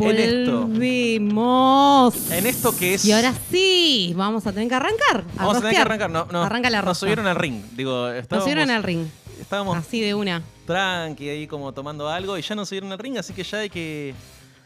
En esto. Volvimos. En esto que es. Y ahora sí, vamos a tener que arrancar. a Vamos a tener que arrancar. No, no, Arranca la Nos subieron al ring. Digo, Nos subieron al ring. estábamos Así de una. tranqui ahí como tomando algo y ya nos subieron al ring, así que ya hay que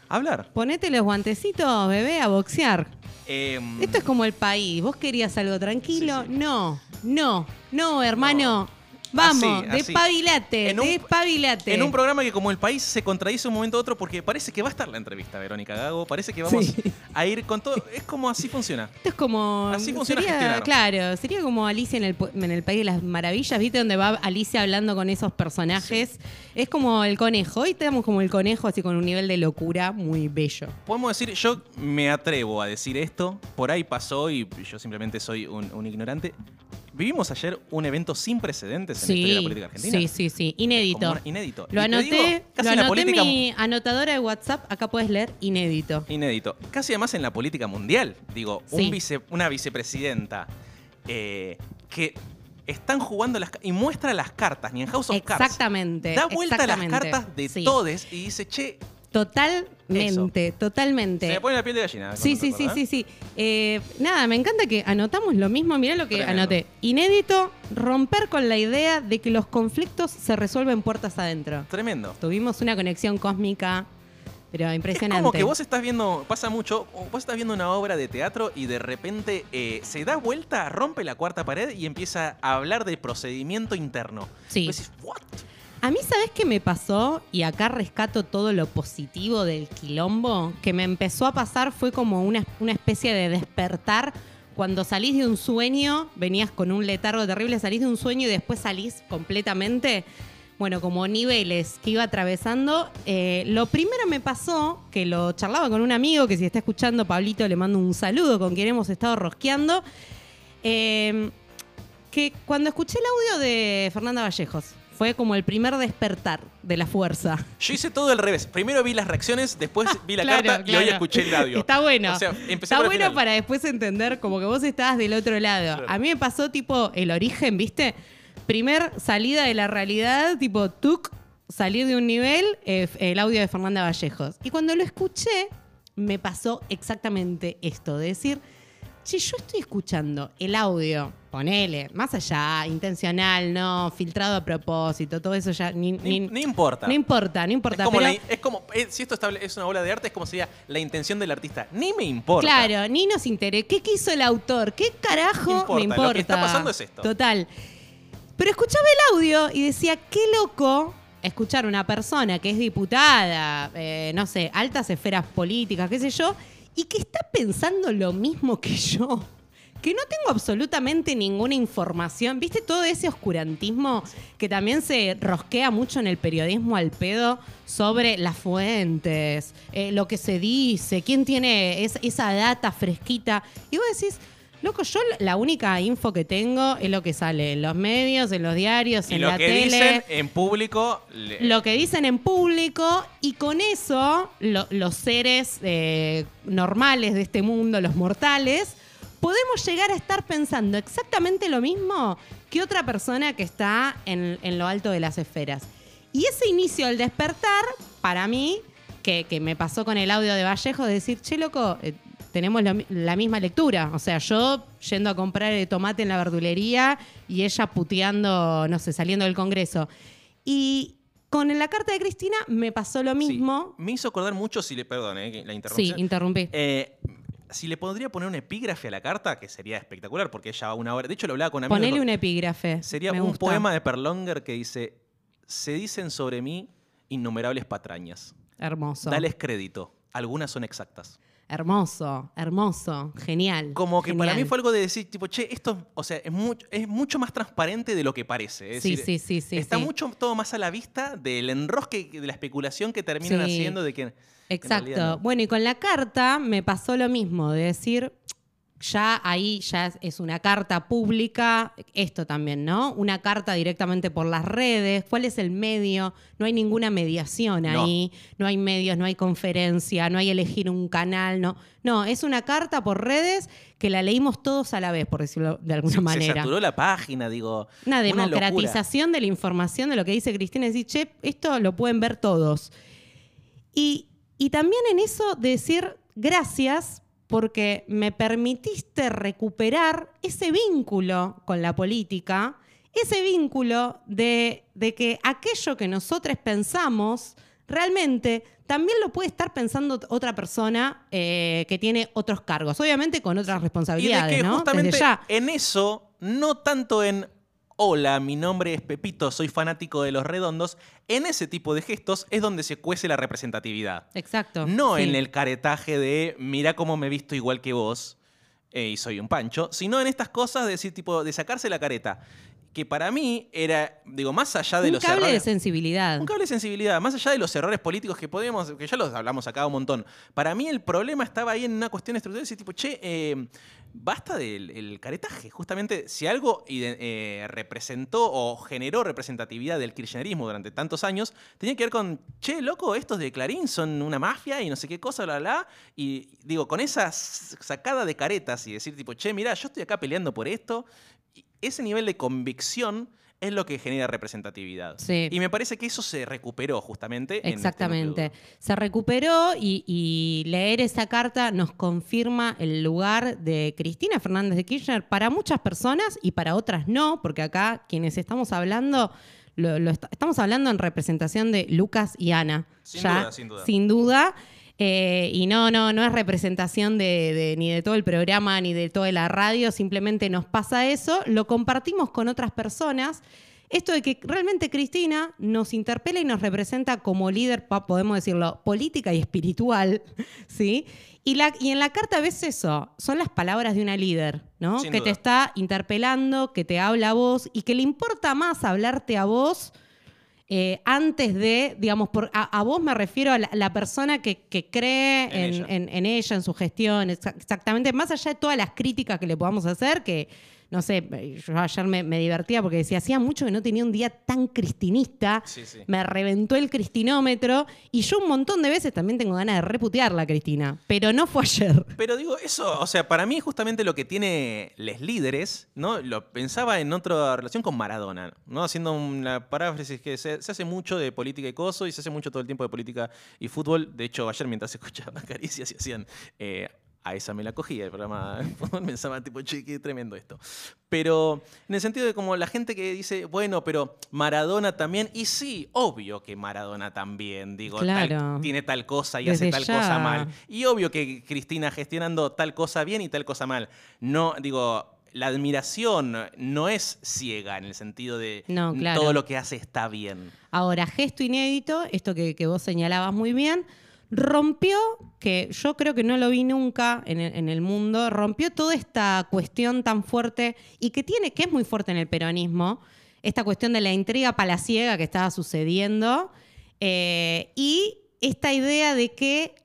hablar. Ponete los guantecitos, bebé, a boxear. Em, Esto es como el país. ¿Vos querías algo tranquilo? Sí, sí. No, no, no, hermano. Vamos, Así, así. despabilate, En un- despabilate. En un programa que como el país se contradice un momento a otro porque parece que va a estar la entrevista, Verónica Gago. Parece que vamos Sí. a ir con todo. Es como así funciona. Esto es como. Así funciona sería, gestionar. Claro, sería como Alicia en el, en el País de las Maravillas, ¿viste? Donde va Alicia hablando con esos personajes. Es como el conejo. Hoy tenemos como el conejo, así con un nivel de locura muy bello. Podemos decir, yo me atrevo a decir esto, por ahí pasó y yo simplemente soy un, un ignorante. Vivimos ayer un evento sin precedentes en la historia de la política argentina. sí, sí, sí. Inédito. inédito. Lo Y anoté, digo, casi lo en la anoté en política mi anotadora de WhatsApp. Acá puedes leer inédito. Inédito. Casi además en la política mundial. Digo, un Sí. vice- una vicepresidenta eh, que están jugando las y muestra las cartas, ni en House of Cards. Exactamente. Da vuelta a las cartas de Sí. todes y dice, che, Totalmente, totalmente. se me pone la piel de gallina. Sí, cuando sí, sí, sí, sí. Eh, nada, me encanta que anotamos lo mismo. Mirá lo que Tremendo. anoté. Inédito, romper con la idea de que los conflictos se resuelven puertas adentro. Tremendo. Tuvimos una conexión cósmica, pero Es impresionante. como que vos estás viendo, pasa mucho, vos estás viendo una obra de teatro y de repente eh, se da vuelta, rompe la cuarta pared y empieza a hablar de procedimiento interno. Sí. Vos decís, ¿what? A mí, ¿sabés qué me pasó? Y acá rescato todo lo positivo del quilombo. Que me empezó a pasar fue como una, una especie de despertar. Cuando salís de un sueño, venías con un letargo terrible, salís de un sueño y después salís completamente. Bueno, como niveles que iba atravesando. Eh, lo primero me pasó, que lo charlaba con un amigo, que si está escuchando, Pablito, le mando un saludo, con quien hemos estado rosqueando. Eh, que cuando escuché el audio de Fernanda Vallejos, fue como el primer despertar de la fuerza. Yo hice todo al revés. Primero vi las reacciones, después vi la Claro, carta y hoy escuché el audio. Está bueno. O sea, empecé Está bueno final. para después entender como que vos estabas del otro lado. Claro. A mí me pasó tipo el origen, ¿viste? Primer salida de la realidad, tipo tuk, salir de un nivel, eh, el audio de Fernanda Vallejos. Y cuando lo escuché, me pasó exactamente esto, de decir, che, yo estoy escuchando el audio, ponele, más allá, intencional, no, filtrado a propósito, todo eso ya ni, Ni- no importa. no importa, no importa. es como, pero- la- es como- eh, si esto es una obra de arte, es como sería la intención del artista. Ni me importa. Claro, ni nos interesa. ¿Qué quiso el autor? ¿Qué carajo Importa, me lo que importa? está pasando es esto. Total. Pero escuchaba el audio y decía, qué loco escuchar una persona que es diputada, eh, no sé, altas esferas políticas, qué sé yo, y que está pensando lo mismo que yo. Que no tengo absolutamente ninguna información. ¿Viste todo ese oscurantismo que también se rosquea mucho en el periodismo al pedo sobre las fuentes, eh, lo que se dice, quién tiene es- esa data fresquita? Y vos decís, loco, yo la única info que tengo es lo que sale en los medios, en los diarios, Y en lo la que tele dicen en público. le- lo que dicen en público y con eso lo- los seres eh, normales de este mundo, los mortales, podemos llegar a estar pensando exactamente lo mismo que otra persona que está en, en lo alto de las esferas. Y ese inicio al despertar, para mí, que, que me pasó con el audio de Vallejo, de decir, che, loco, eh, tenemos la, mi- la misma lectura. O sea, yo yendo a comprar el tomate en la verdulería y ella puteando, no sé, saliendo del Congreso. Y con la carta de Cristina me pasó lo Sí. mismo. Me hizo acordar mucho, si le. Perdón, eh, la Sí, interrupción. interrumpí. Eh, si le podría poner un epígrafe a la carta, que sería espectacular, porque ella va una hora. De hecho, lo hablaba con amigos. Ponele un epígrafe. Sería me un gusta. poema de Perlonger que dice: Se dicen sobre mí innumerables patrañas. Hermoso. Dales crédito. Algunas son exactas. Hermoso, hermoso, genial. Como que para mí fue algo de decir, tipo, che, esto, o sea, es mucho, es mucho más transparente de lo que parece. Es Sí, decir, sí, sí, sí, Está sí. mucho todo más a la vista del enrosque, de la especulación que terminan Sí. haciendo de que. Exacto. no. Bueno, y con la carta me pasó lo mismo, de decir, ya ahí ya es- una carta pública, esto también, ¿no? Una carta directamente por las redes, ¿cuál es el medio? No hay ninguna mediación ahí, no hay medios, no hay conferencia, no hay elegir un canal, no. No, es una carta por redes que la leímos todos a la vez, por decirlo de alguna Se manera. saturó la página, digo. Una democratización de la información de lo que dice Cristina, decir, che, esto lo pueden ver todos. Y, y también en eso decir gracias porque me permitiste recuperar ese vínculo con la política, ese vínculo de, de que aquello que nosotros pensamos realmente también lo puede estar pensando otra persona eh, que tiene otros cargos, obviamente con otras Y de responsabilidades, que ¿no? justamente en eso, no tanto en hola, mi nombre es Pepito, soy fanático de los redondos, en ese tipo de gestos es donde se cuece la representatividad. Exacto. No sí. en el caretaje de mira cómo me he visto igual que vos eh, y soy un pancho, sino en estas cosas de decir, tipo, de sacarse la careta. Que para mí era, digo, más allá de un los cable errores. de sensibilidad. Un cable de sensibilidad, más allá de los errores políticos que podemos, que ya los hablamos acá un montón. Para mí el problema estaba ahí en una cuestión estructural, decir tipo, che, eh, basta del el caretaje. Justamente, si algo eh, representó o generó representatividad del kirchnerismo durante tantos años, tenía que ver con, che, loco, estos de Clarín son una mafia y no sé qué cosa, bla, bla. Y digo, con esa sacada de caretas y decir tipo, che, mira, yo estoy acá peleando por esto. Ese nivel de convicción es lo que genera representatividad. Sí. Y me parece que eso se recuperó justamente. en este Exactamente. Se recuperó y, y leer esa carta nos confirma el lugar de Cristina Fernández de Kirchner para muchas personas y para otras no, porque acá quienes estamos hablando, lo- lo est- estamos hablando en representación de Lucas y Ana. Sin Ya, duda, sin duda. Sin duda. Eh, y no, no, no es representación de, de- ni de todo el programa ni de toda la radio, simplemente nos pasa eso, lo compartimos con otras personas. Esto de que realmente Cristina nos interpela y nos representa como líder, podemos decirlo, política y espiritual, ¿sí? Y, la, y en la carta ves eso, son las palabras de una líder, ¿no? Sin que duda. te está interpelando, que te habla a vos y que le importa más hablarte a vos eh, antes de, digamos, por, a, a vos me refiero a la, la persona que, que cree En en, ella. en- en ella, en su gestión, exa- exactamente, más allá de todas las críticas que le podamos hacer, que, no sé, yo ayer me, me divertía porque decía, hacía mucho que no tenía un día tan cristinista, Sí, sí. me reventó el cristinómetro, y yo un montón de veces también tengo ganas de reputearla, Cristina, pero no fue ayer. Pero digo, eso, o sea, para mí justamente lo que tiene les líderes, ¿no? Lo pensaba en otra relación con Maradona, ¿no? Haciendo una paráfrasis que se, se hace mucho de política y coso y se hace mucho todo el tiempo de política y fútbol. De hecho, ayer mientras escuchaba Caricias y hacían... eh, a esa me la cogía el programa pensaba tipo, che, qué tremendo esto. Pero en el sentido de como la gente que dice, bueno, pero Maradona también, y sí, obvio que Maradona también, digo, tal- tiene tal cosa y Desde hace tal ya. cosa mal. Y obvio que Cristina gestionando tal cosa bien y tal cosa mal. No, digo, la admiración no es ciega en el sentido de No, claro. todo lo que hace está bien. Ahora, gesto inédito, esto que, que vos señalabas muy bien, rompió, que yo creo que no lo vi nunca en el, mundo, rompió toda esta cuestión tan fuerte y que tiene, que es muy fuerte en el peronismo, esta cuestión de la intriga palaciega que estaba sucediendo eh, y esta idea de que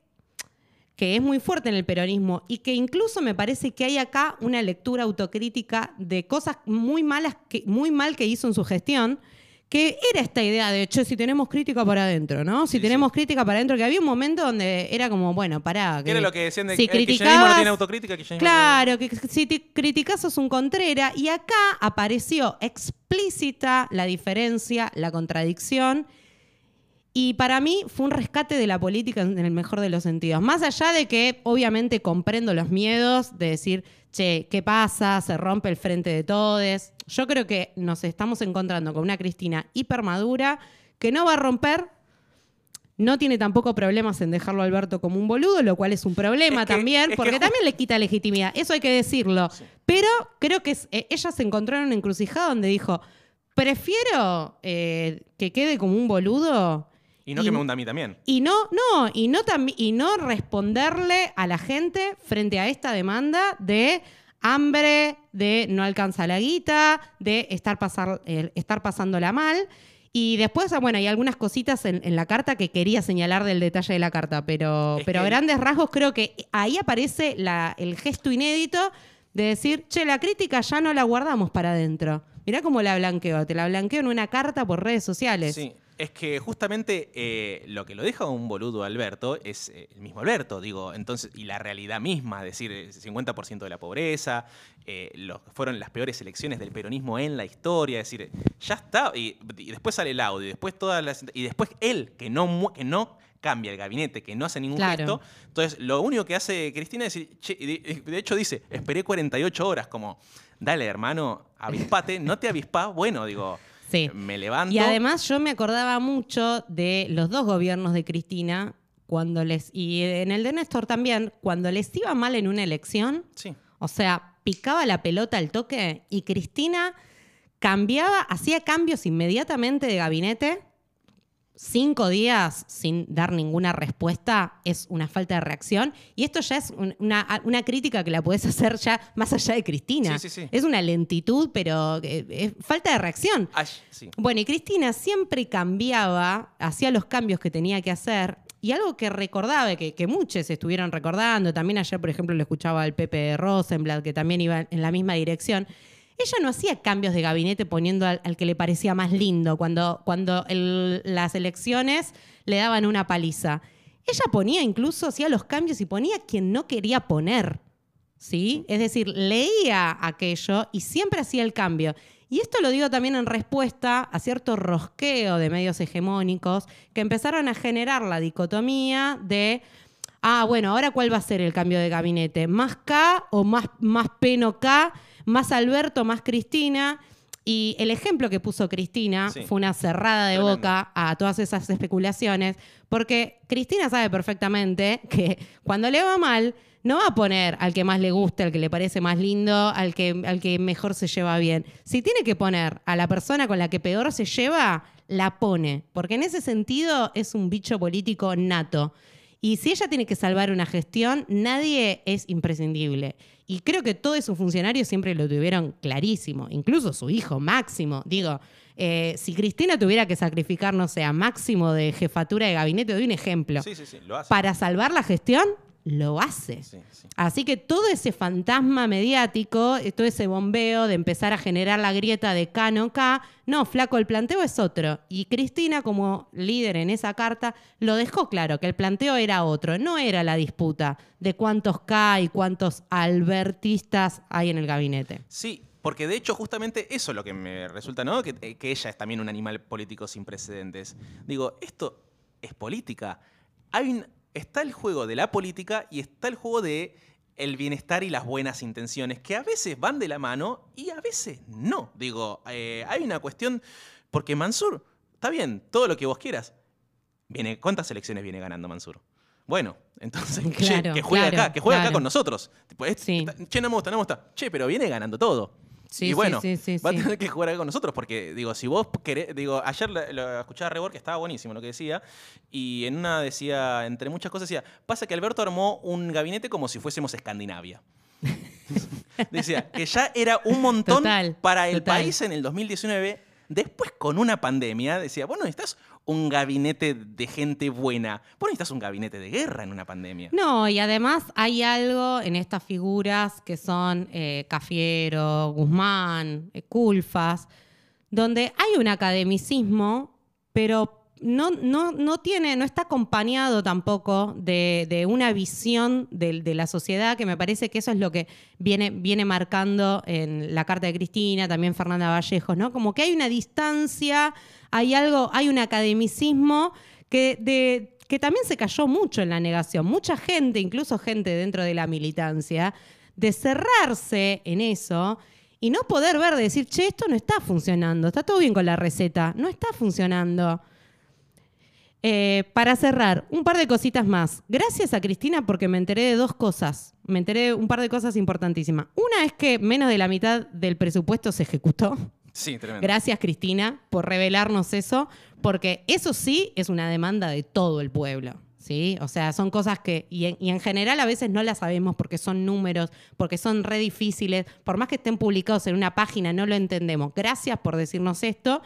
que es muy fuerte en el peronismo y que incluso me parece que hay acá una lectura autocrítica de cosas muy malas, que, muy mal que hizo en su gestión, que era esta idea de, che, si tenemos crítica para adentro, ¿no? Si Sí, tenemos crítica para adentro, que había un momento donde era como, bueno, pará. ¿Qué era lo que decían de si que kirchnerismo no criticabas- tiene autocrítica? Claro, que si te criticas sos un contrera. Y acá apareció explícita la diferencia, la contradicción. Y para mí fue un rescate de la política en el mejor de los sentidos. Más allá de que obviamente comprendo los miedos de decir, che, ¿qué pasa? Se rompe el frente de todes. Yo creo que nos estamos encontrando con una Cristina hipermadura que no va a romper. No tiene tampoco problemas en dejarlo a Alberto como un boludo, lo cual es un problema Es que- también, que porque también le quita legitimidad. Eso hay que decirlo. Pero creo que es- eh, ella se encontró en una encrucijada donde dijo, prefiero eh, que quede como un boludo Y no que me hunda a mí también. y no, no, y no y no responderle a la gente frente a esta demanda de hambre, de no alcanza la guita, de estar, pasar, eh, estar pasándola mal. Y después, ah, bueno, hay algunas cositas en, en la carta que quería señalar del detalle de la carta, pero, Es pero a grandes rasgos creo que ahí aparece la- el gesto inédito de decir, che, la crítica ya no la guardamos para adentro. Mirá cómo la blanqueo, te la blanqueo en una carta por redes sociales. Sí, es que justamente eh, lo que lo deja un boludo Alberto es eh, el mismo Alberto, digo, entonces, y la realidad misma, es decir, el 50% de la pobreza, eh, fueron las peores elecciones del peronismo en la historia, es decir, ya está, y, y después sale el audio, y después todas las, y después él, que no, que no cambia el gabinete, que no hace ningún Claro. gesto, entonces lo único que hace Cristina es decir, che, de hecho dice, esperé 48 horas, como, dale hermano, avispate, no te avispás, bueno, digo... Sí. Me levanto. Y además yo me acordaba mucho de los dos gobiernos de Cristina, cuando les, y en el de Néstor también, cuando les iba mal en una elección, Sí. o sea, picaba la pelota al toque y Cristina cambiaba, hacía cambios inmediatamente de gabinete. Cinco días sin dar ninguna respuesta es una falta de reacción. Y esto ya es un- una, una crítica que la puedes hacer ya más allá de Cristina. Sí, sí, sí. Es una lentitud, pero eh, es falta de reacción. Ay, sí. Bueno, y Cristina siempre cambiaba, hacía los cambios que tenía que hacer. Y algo que recordaba, que, que muchos estuvieron recordando, también ayer, por ejemplo, lo escuchaba al Pepe Rosenblatt, que también iba en la misma dirección. Ella no hacía cambios de gabinete poniendo al, que le parecía más lindo, cuando, cuando las elecciones le daban una paliza. Ella ponía incluso, hacía los cambios y ponía quien no quería poner. ¿sí? Es decir, leía aquello y siempre hacía el cambio. Y esto lo digo también en respuesta a cierto rosqueo de medios hegemónicos que empezaron a generar la dicotomía de, ah, bueno, ahora cuál va a ser el cambio de gabinete, más K o más, más P no K, más Alberto, más Cristina. Y el ejemplo que puso Cristina Sí. fue una cerrada de Tremendo. boca a todas esas especulaciones, porque Cristina sabe perfectamente que cuando le va mal, no va a poner al que más le guste, al que le parece más lindo, al que, al que mejor se lleva bien. Si tiene que poner a la persona con la que peor se lleva, la pone, porque en ese sentido es un bicho político nato. Y si ella tiene que salvar una gestión, nadie es imprescindible. Y creo que todos sus funcionarios siempre lo tuvieron clarísimo, incluso su hijo Máximo. Digo, eh, si Cristina tuviera que sacrificar, no sé, a Máximo de jefatura de gabinete, doy un ejemplo, Sí, sí, sí, lo hace. para salvar la gestión, lo hace. Sí, sí. Así que todo ese fantasma mediático, eh, todo ese bombeo de empezar a generar la grieta de K no K, no, flaco, el planteo es otro. Y Cristina, como líder en esa carta, lo dejó claro, que el planteo era otro, no era la disputa de cuántos K y cuántos albertistas hay en el gabinete. Sí, porque de hecho justamente eso es lo que me resulta, ¿no? Que, eh, que ella es también un animal político sin precedentes. Digo, esto es política. Hay un- está el juego de la política y está el juego de el bienestar y las buenas intenciones, que a veces van de la mano y a veces no. Digo, eh, hay una cuestión, porque Mansur, está bien, todo lo que vos quieras. Viene, ¿Cuántas elecciones viene ganando Mansur? Bueno, entonces, che, que juegue claro, acá, que juegue acá con nosotros. Tipo, es- Sí. está- che, no me gusta, no me gusta. Che, pero viene ganando todo. Sí, y bueno, sí, sí, va a tener que jugar con nosotros porque, digo, si vos querés, digo, ayer lo, lo escuchaba a Rebor que estaba buenísimo lo que decía, y en una decía, entre muchas cosas decía, pasa que Alberto armó un gabinete como si fuésemos Escandinavia. decía, que ya era un montón Total, para el total. país en el 2019, después con una pandemia, decía, vos no necesitas un gabinete de gente buena, vos necesitas un gabinete de guerra en una pandemia. No, y además hay algo en estas figuras que son eh, Cafiero, Guzmán, eh, Culfas, donde hay un academicismo, pero no, no, no tiene, no está acompañado tampoco de, de una visión de, la sociedad, que me parece que eso es lo que viene, viene marcando en la carta de Cristina, también Fernanda Vallejos, ¿no? Como que hay una distancia, hay algo, hay un academicismo que de que también se cayó mucho en la negación. Mucha gente, incluso gente dentro de la militancia, de cerrarse en eso y no poder ver, de decir, che, esto no está funcionando, está todo bien con la receta, no está funcionando. Eh, para cerrar, un par de cositas más. Gracias a Cristina porque me enteré de dos cosas. Me enteré de un par de cosas importantísimas. Una es que menos de la mitad del presupuesto se ejecutó. Sí, tremendo. Gracias, Cristina, por revelarnos eso, porque eso sí es una demanda de todo el pueblo. ¿Sí? O sea, son cosas que, y en, y en general a veces no las sabemos porque son números, porque son re difíciles, por más que estén publicados en una página, no lo entendemos. Gracias por decirnos esto.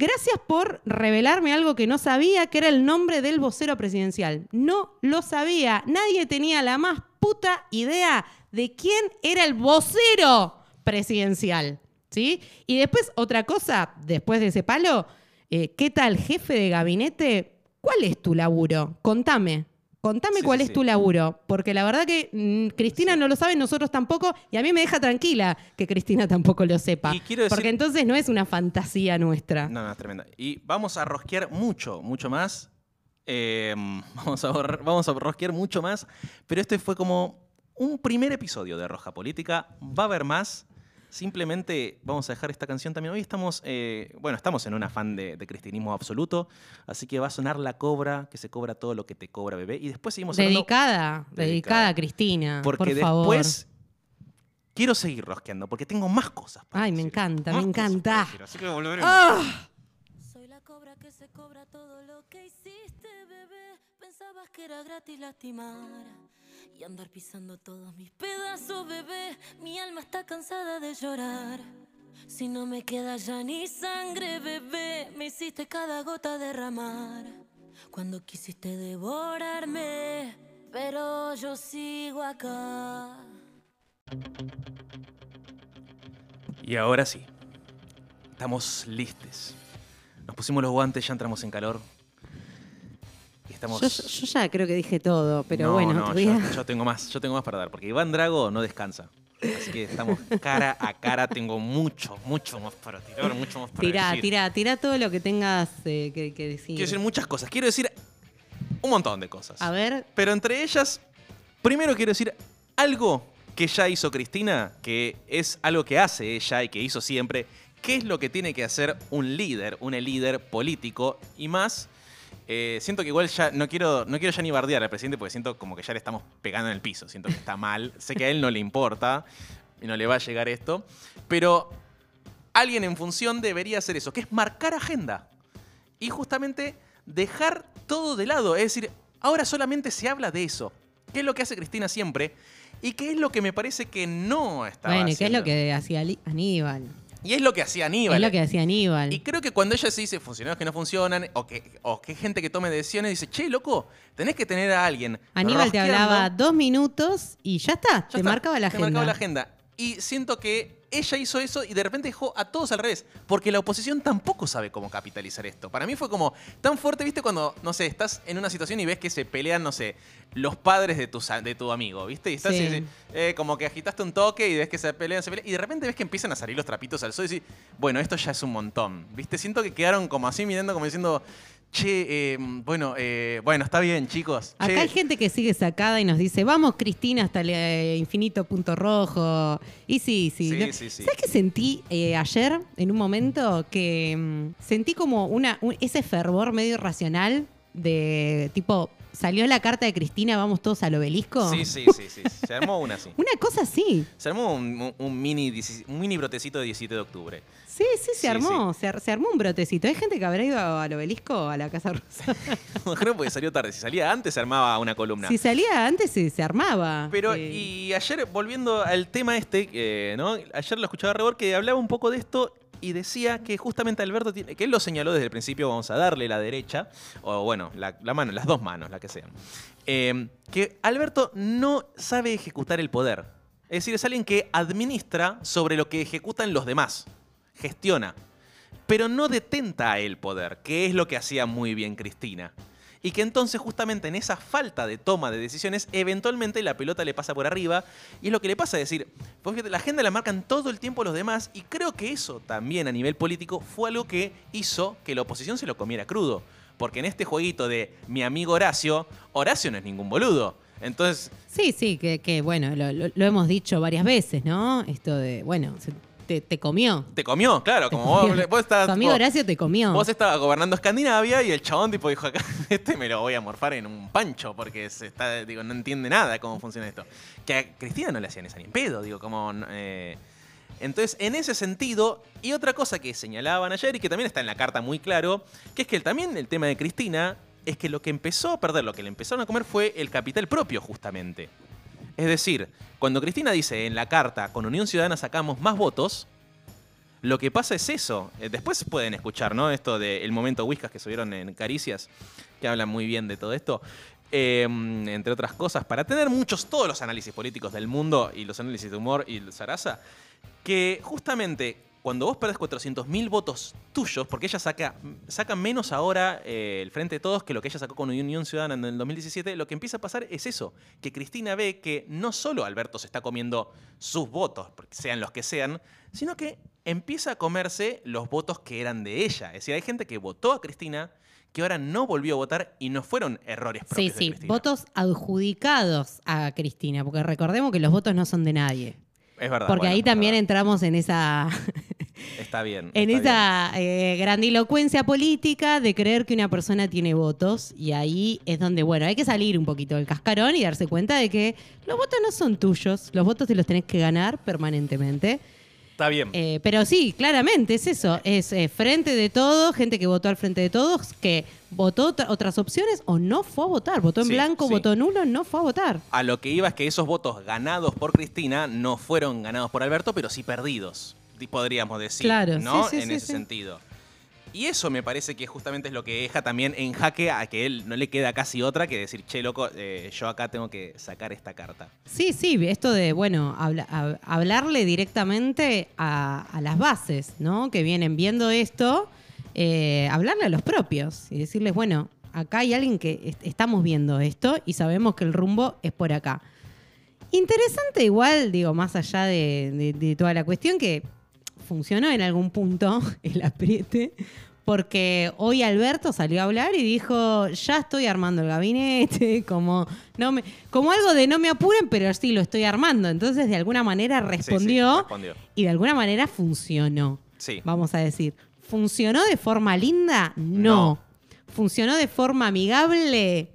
Gracias por revelarme algo que no sabía, que era el nombre del vocero presidencial. No lo sabía. Nadie tenía la más puta idea de quién era el vocero presidencial. ¿Sí? Y después, otra cosa, después de ese palo, eh, ¿qué tal jefe de gabinete? ¿Cuál es tu laburo? Contame. Contame Sí, cuál sí, es tu laburo, porque la verdad que mm, Cristina no lo sabe, nosotros tampoco, y a mí me deja tranquila que Cristina tampoco lo sepa. Y quiero decir- Porque entonces no es una fantasía nuestra. No, no, es tremenda. Y vamos a rosquear mucho, mucho más. Eh, vamos, a, vamos a rosquear mucho más. Pero este fue como un primer episodio de Roja Política. Va a haber más. Simplemente vamos a dejar esta canción también. Hoy estamos, eh, bueno, estamos en un afán de, de cristianismo absoluto. Así que va a sonar la cobra, que se cobra todo lo que te cobra, bebé. Y después seguimos hablando. Dedicada, dedicada, Dedicada. a Cristina. Porque por favor. después quiero seguir rosqueando, porque tengo más cosas. para Ay, me encanta, Más me encanta. decir, Así que volveremos. ¡Ah! Soy la cobra que se cobra todo lo que hiciste, bebé. Pensabas que era gratis lastimar y andar pisando todos mis pedazos, bebé. Mi alma está cansada de llorar. Si no me queda ya ni sangre, bebé, me hiciste cada gota derramar. Cuando quisiste devorarme, pero yo sigo acá. Y ahora sí. Estamos listos. Nos pusimos los guantes, ya entramos en calor. Estamos. Yo, yo ya creo que dije todo, pero No, bueno, no, yo, yo tengo más, yo tengo más para dar, porque Iván Drago no descansa. Así que estamos cara a cara, tengo mucho, mucho más para tirar, mucho más para Tira, decir. tira, tira todo lo que tengas eh, que, que decir. Quiero decir muchas cosas, quiero decir un montón de cosas. A ver, Pero entre ellas, primero quiero decir algo que ya hizo Cristina, que es algo que hace ella y que hizo siempre. ¿Qué es lo que tiene que hacer un líder, un líder político? Y más, eh, siento que igual ya no quiero, no quiero ya ni bardear al presidente porque siento como que ya le estamos pegando en el piso. Siento que está mal. sé que a él no le importa y no le va a llegar esto. Pero alguien en función debería hacer eso, que es marcar agenda y justamente dejar todo de lado. Es decir, ahora solamente se habla de eso. ¿Qué es lo que hace Cristina siempre? Y qué es lo que me parece que no está bueno, ¿y ¿qué es lo que hacía Aníbal? Y es lo que hacía Aníbal. Es lo que hacía Aníbal. Y creo que cuando ella se dice funcionarios que no funcionan, o que, o que gente que tome decisiones, dice, che, loco, tenés que tener a alguien. Aníbal te rosqueando". hablaba dos minutos y ya está, Ya te está, marcaba la te agenda. marcaba la agenda. Y siento que ella hizo eso y de repente dejó a todos al revés. Porque la oposición tampoco sabe cómo capitalizar esto. Para mí fue como tan fuerte, ¿viste? Cuando, no sé, estás en una situación y ves que se pelean, no sé, los padres de tu, de tu amigo, ¿viste? Y estás Sí. así, eh, como que agitaste un toque y ves que se pelean, se pelean. Y de repente ves que empiezan a salir los trapitos al sol y decís, bueno, esto ya es un montón, ¿viste? Siento que quedaron como así mirando, como diciendo, che, eh, bueno, eh, bueno, está bien, chicos. Acá che, hay gente que sigue sacada y nos dice, vamos Cristina hasta el eh, infinito punto rojo. Y sí, sí. Sí, ¿no? sí, sí. ¿Sabes qué sentí eh, ayer en un momento? Que mm, sentí como una, un- ese fervor medio irracional de tipo, salió la carta de Cristina, vamos todos al obelisco. Sí, sí, sí, sí. Se armó una así. Una cosa así. Se armó un, mini, 17 un mini brotecito de 17 de octubre. Sí, sí, se Sí, armó. Se, ar- se armó un brotecito. Hay gente que habrá ido al obelisco a la Casa Rosa. Creo porque salió tarde. Si salía antes, se armaba una columna. Si salía antes, se, se armaba. Pero, y ayer, volviendo al tema este, eh, ¿no? Ayer lo escuchaba a Rebor que hablaba un poco de esto y decía que justamente Alberto tiene, que él lo señaló desde el principio, vamos a darle la derecha, o bueno, la, mano, las dos manos, la que sean. Eh, que Alberto no sabe ejecutar el poder. Es decir, es alguien que administra sobre lo que ejecutan los demás. Gestiona. Pero no detenta el poder, que es lo que hacía muy bien Cristina. Y que entonces justamente en esa falta de toma de decisiones, eventualmente la pelota le pasa por arriba. Y es lo que le pasa, es decir, pues la agenda la marcan todo el tiempo los demás. Y creo que eso también a nivel político fue algo que hizo que la oposición se lo comiera crudo. Porque en este jueguito de mi amigo Horacio, Horacio no es ningún boludo. Entonces, Sí, sí, que, bueno, lo, hemos dicho varias veces, ¿no? Esto de, bueno, te, te comió. te comió, claro, como vos, vos estás. Tu amigo Horacio te comió. Vos estabas gobernando Escandinavia y el chabón tipo dijo acá, este me lo voy a morfar en un pancho porque se está, digo, no entiende nada cómo funciona esto. Que a Cristina no le hacían esa ni en pedo, digo, como... eh, entonces, en ese sentido, y otra cosa que señalaban ayer y que también está en la carta muy claro, que es que el- también el tema de Cristina es que lo que empezó a perder, lo que le empezaron a comer fue el capital propio justamente. Es decir, cuando Cristina dice en la carta, con Unión Ciudadana sacamos más votos, lo que pasa es eso. Eh, Después pueden escuchar, ¿no? Esto del momento Whiskas que subieron en Caricias, que hablan muy bien de todo esto. eh, entre otras cosas, para tener muchos, todos los análisis políticos del mundo y los análisis de humor y el Sarasa, que justamente cuando vos perdés 400.000 votos tuyos, porque ella saca, saca menos ahora eh, el Frente de Todos que lo que ella sacó con Unión Ciudadana en el 2017, lo que empieza a pasar es eso, que Cristina ve que no solo Alberto se está comiendo sus votos, sean los que sean, sino que empieza a comerse los votos que eran de ella. Es decir, hay gente que votó a Cristina que ahora no volvió a votar y no fueron errores Sí, propios sí, Cristina. votos adjudicados a Cristina, porque recordemos que los votos no son de nadie. Es verdad. Porque bueno, ahí también verdad. entramos en esa, Está bien. en está esa eh, grandilocuencia política de creer que una persona tiene votos. Y ahí es donde, bueno, hay que salir un poquito del cascarón y darse cuenta de que los votos no son tuyos. Los votos te los tenés que ganar permanentemente. Está bien. Eh, pero sí, claramente es eso. Es eh, frente de todos, gente que votó al frente de todos, que votó otra- otras opciones o no fue a votar. Votó en Sí, blanco, sí. votó nulo, no fue a votar. A lo que iba es que esos votos ganados por Cristina no fueron ganados por Alberto, pero sí perdidos, di- podríamos decir. Claro, ¿no? sí, en ese sentido. Y eso me parece que justamente es lo que deja también en jaque a que él no le queda casi otra que decir, che, loco, eh, yo acá tengo que sacar esta carta. Sí, sí, esto de, bueno, habla- hab- hablarle directamente a, las bases, ¿no? Que vienen viendo esto, eh, hablarle a los propios y decirles, bueno, acá hay alguien que est- estamos viendo esto y sabemos que el rumbo es por acá. Interesante igual, digo, más allá de- de toda la cuestión, que funcionó en algún punto el apriete, porque hoy Alberto salió a hablar y dijo, ya estoy armando el gabinete, como, no me, como algo de no me apuren, pero sí lo estoy armando. Entonces, de alguna manera Sí, sí, respondió respondió. y de alguna manera funcionó. Sí. Vamos a decir, ¿funcionó de forma linda? No. No. ¿Funcionó de forma amigable?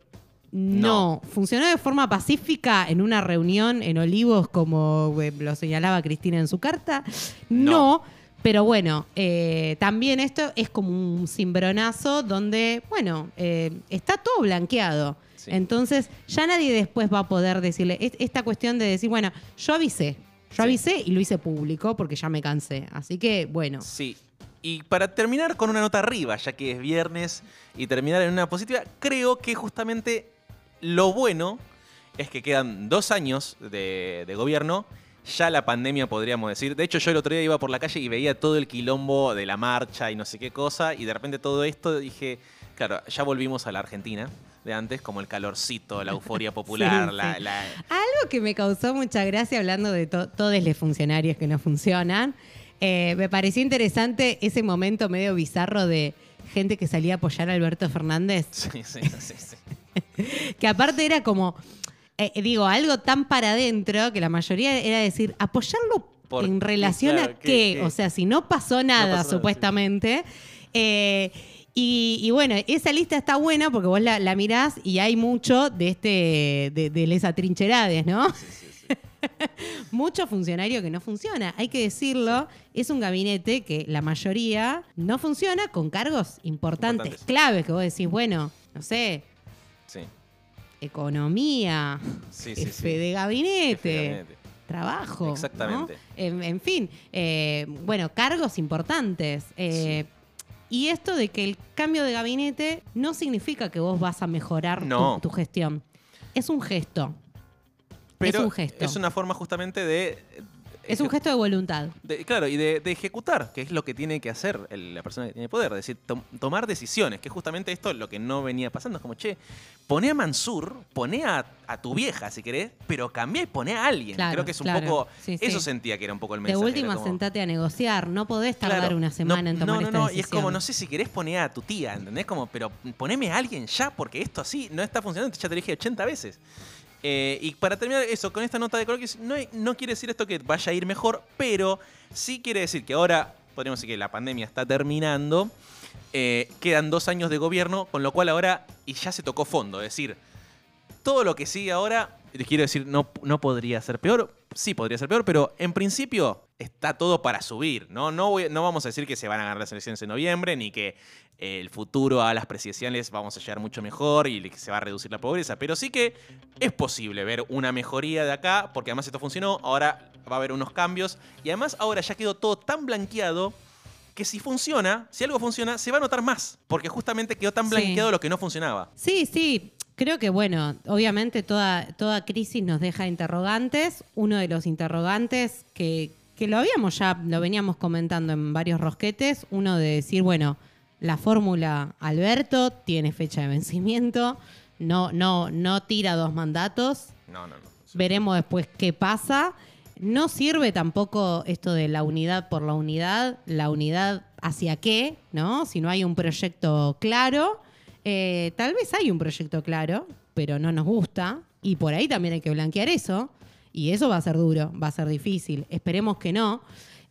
No. No. ¿Funcionó de forma pacífica en una reunión en Olivos, como eh, lo señalaba Cristina en su carta? No. No. Pero bueno, eh, también esto es como un cimbronazo donde, bueno, eh, está todo blanqueado. Sí. Entonces, ya nadie después va a poder decirle es- esta cuestión de decir, bueno, yo avisé, yo Sí. avisé y lo hice público porque ya me cansé. Así que, bueno, Sí. Y para terminar con una nota arriba, ya que es viernes, y terminar en una positiva, creo que justamente lo bueno es que quedan dos años de, de gobierno. Ya la pandemia, podríamos decir. De hecho, yo el otro día iba por la calle y veía todo el quilombo de la marcha y no sé qué cosa. Y de repente todo esto dije, claro, ya volvimos a la Argentina de antes, como el calorcito, la euforia popular, Sí, la, sí. la- Algo que me causó mucha gracia hablando de to- todos los funcionarios que no funcionan, eh, me pareció interesante ese momento medio bizarro de gente que salía a apoyar a Alberto Fernández, Sí, sí, sí, sí. que aparte era como, eh, digo, algo tan para adentro que la mayoría era decir, apoyarlo ¿Por en relación Claro, a ¿qué-? O sea, si no pasó nada, pasó nada, sí. supuestamente. Eh, y, y bueno, esa lista está buena porque vos la, la mirás y hay mucho de este de, de les atrincherades, ¿no? Mucho funcionario que no funciona. Hay que decirlo, es un gabinete que la mayoría no funciona con cargos importantes, Importantes. claves, que vos decís, bueno, no sé, economía, sí, jefe sí. de gabinete, Jefe de gabinete. trabajo. ¿no? Exactamente. En, en fin, eh, bueno, cargos importantes. eh, Y esto de que el cambio de gabinete no significa que vos vas a mejorar tu, gestión. Es un gesto. Pero es un gesto. es una forma justamente de... Es un gesto de voluntad. de- claro, y de, de ejecutar, que es lo que tiene que hacer el- la persona que tiene poder. Es decir, tom- tomar decisiones, que justamente esto es lo que no venía pasando. Es como, che, poné a Mansur, poné a, a tu vieja, si querés, pero cambiá y poné a alguien. Claro, Creo que es un claro. poco... Sí, sí. Eso sentía que era un poco el De mensaje. última, era como- sentate a negociar. No podés tardar Claro, una semana no, en tomar no, no, no, y es como, no sé si querés poner a tu tía, ¿entendés? Como, pero poneme a alguien ya, porque esto así no está funcionando, ya te lo dije 80 veces. Eh, y para terminar eso, con esta nota de Croquis, no, no quiere decir esto que vaya a ir mejor, pero sí quiere decir que ahora, podríamos decir que la pandemia está terminando, eh, quedan dos años de gobierno, con lo cual ahora, y ya se tocó fondo, es decir, todo lo que sigue ahora, quiero decir, no, no podría ser peor. Sí, podría ser peor, pero en principio está todo para subir. No, no, voy- no vamos a decir que se van a ganar las elecciones en noviembre, ni que eh, el futuro a las presidenciales vamos a llegar mucho mejor y que se va a reducir la pobreza. Pero sí que es posible ver una mejoría de acá, porque además esto funcionó, ahora va a haber unos cambios. Y además ahora ya quedó todo tan blanqueado que si funciona, si algo funciona, se va a notar más. Porque justamente quedó tan Sí. blanqueado lo que no funcionaba. Sí, sí. Creo que, bueno, obviamente toda, toda crisis nos deja interrogantes. Uno de los interrogantes que, que lo habíamos ya, lo veníamos comentando en varios rosquetes, uno de decir, bueno, la fórmula Alberto tiene fecha de vencimiento, no, no, no tira dos mandatos, No, no, no. veremos después qué pasa. No sirve tampoco esto de la unidad por la unidad, la unidad hacia qué, ¿no? Si no hay un proyecto claro, eh, tal vez hay un proyecto claro, pero no nos gusta, y por ahí también hay que blanquear eso, y eso va a ser duro, va a ser difícil, esperemos que no.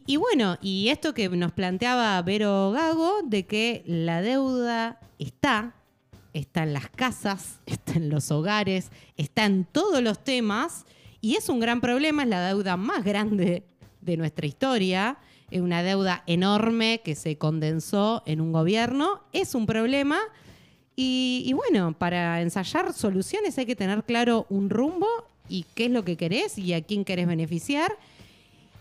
Y bueno, y esto que nos planteaba Vero Gago, de que la deuda está, está en las casas, está en los hogares, está en todos los temas y es un gran problema, es la deuda más grande de nuestra historia, es una deuda enorme que se condensó en un gobierno, es un problema y, y bueno, para ensayar soluciones hay que tener claro un rumbo y qué es lo que querés y a quién querés beneficiar.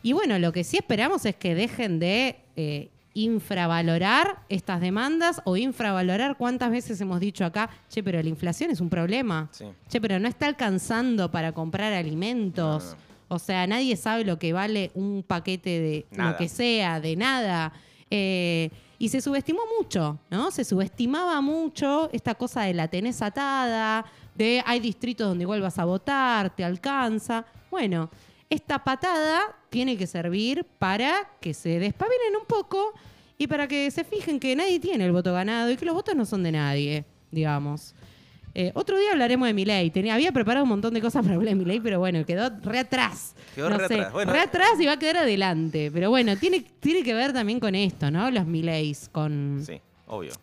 Y bueno, lo que sí esperamos es que dejen de eh, infravalorar estas demandas o infravalorar cuántas veces hemos dicho acá, che, pero la inflación es un problema. Sí. Che, pero no está alcanzando para comprar alimentos. No, no, O sea, nadie sabe lo que vale un paquete de Nada. lo que sea, de nada. Eh, y se subestimó mucho, ¿no? Se subestimaba mucho esta cosa de la tenés atada, de hay distritos donde igual vas a votar, te alcanza. Bueno, esta patada tiene que servir para que se despabilen un poco y para que se fijen que nadie tiene el voto ganado y que los votos no son de nadie, digamos. Eh, otro día hablaremos de Milei. Tenía, había preparado un montón de cosas para hablar de Milei, pero bueno, quedó re atrás. Quedó no re sé, atrás. Bueno, re atrás y va a quedar adelante. Pero bueno, tiene, tiene que ver también con esto, ¿no? Los Mileis, con, Sí, obvio.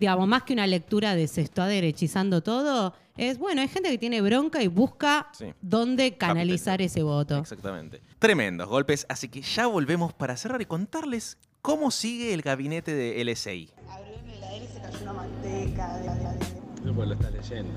digamos, más que una lectura de se está derechizando todo, es, bueno, hay gente que tiene bronca y busca Sí. dónde canalizar ese voto. Exactamente. Tremendos golpes, así que ya volvemos para cerrar y contarles cómo sigue el gabinete de LSI. Abrió la heladera y se cayó una manteca. de- de- de- Lo está leyendo.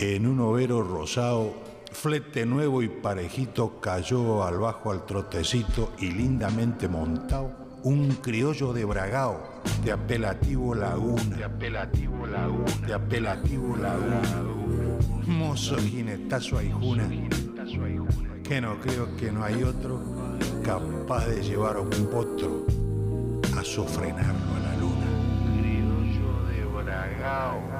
En un overo rosado, flete nuevo y parejito cayó al bajo al trotecito y lindamente montado un criollo de bragao de apelativo laguna, de apelativo laguna, de apelativo laguna. Mozo jinetazo aijuna, que no creo que no hay otro capaz de llevar a un potro a sofrenarlo a la luna. Criollo de bragao.